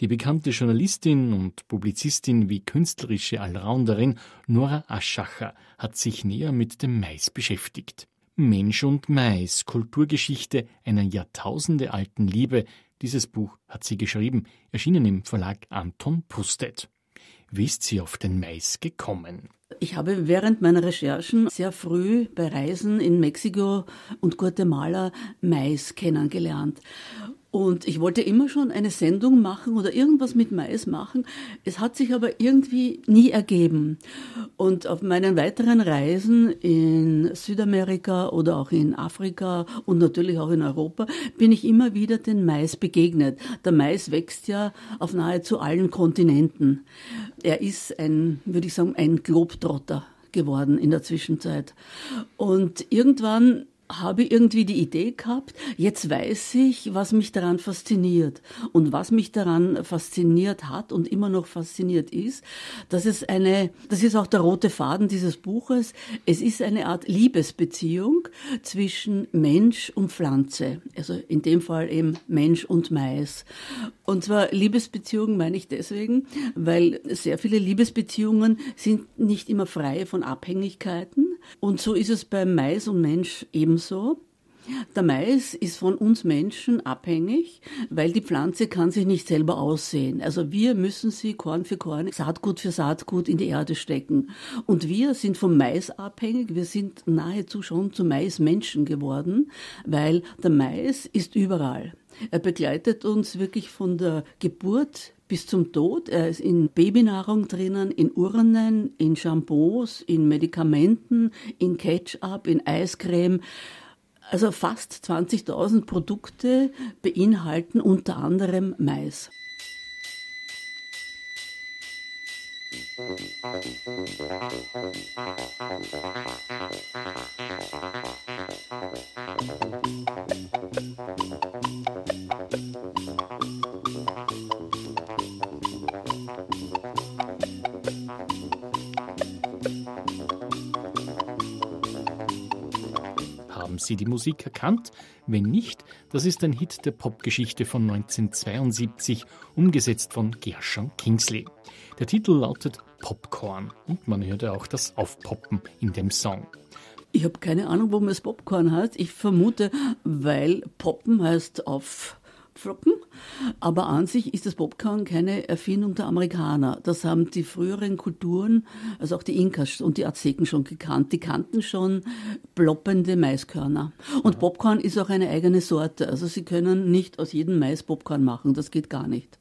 Die bekannte Journalistin und Publizistin wie künstlerische Allrounderin Nora Aschacher hat sich näher mit dem Mais beschäftigt. Mensch und Mais, Kulturgeschichte einer jahrtausendealten Liebe. Dieses Buch hat sie geschrieben, erschienen im Verlag Anton Pustet. Wie ist sie auf den Mais gekommen? Ich habe während meiner Recherchen sehr früh bei Reisen in Mexiko und Guatemala Mais kennengelernt. Und ich wollte immer schon eine Sendung machen oder irgendwas mit Mais machen. Es hat sich aber irgendwie nie ergeben. Und auf meinen weiteren Reisen in Südamerika oder auch in Afrika und natürlich auch in Europa bin ich immer wieder den Mais begegnet. Der Mais wächst ja auf nahezu allen Kontinenten. Er ist ein, würde ich sagen, ein Globetrotter geworden in der Zwischenzeit. Und irgendwann habe irgendwie die Idee gehabt, jetzt weiß ich, was mich daran fasziniert. Und was mich daran fasziniert hat und immer noch fasziniert ist, dass es eine, das ist auch der rote Faden dieses Buches, es ist eine Art Liebesbeziehung zwischen Mensch und Pflanze. Also in dem Fall eben Mensch und Mais. Und zwar Liebesbeziehungen meine ich deswegen, weil sehr viele Liebesbeziehungen sind nicht immer frei von Abhängigkeiten und so ist es beim Mais und Mensch ebenso. Der Mais ist von uns Menschen abhängig, weil die Pflanze kann sich nicht selber aussehen. Also wir müssen sie Korn für Korn, Saatgut für Saatgut in die Erde stecken. Und wir sind vom Mais abhängig. Wir sind nahezu schon zu Maismenschen geworden, weil der Mais ist überall. Er begleitet uns wirklich von der Geburt bis zum Tod. Er ist in Babynahrung drinnen, in Urnen, in Shampoos, in Medikamenten, in Ketchup, in Eiscreme. Also fast 20.000 Produkte beinhalten unter anderem Mais. Haben Sie die Musik erkannt? Wenn nicht, das ist ein Hit der Popgeschichte von 1972, umgesetzt von Gershon Kingsley. Der Titel lautet Popcorn und man hörte auch das Aufpoppen in dem Song. Ich habe keine Ahnung, warum es Popcorn heißt. Ich vermute, weil Poppen heißt auf. Aber an sich ist das Popcorn keine Erfindung der Amerikaner. Das haben die früheren Kulturen, also auch die Inkas und die Azteken schon gekannt. Die kannten schon ploppende Maiskörner. Und Popcorn ist auch eine eigene Sorte. Also sie können nicht aus jedem Mais Popcorn machen. Das geht gar nicht.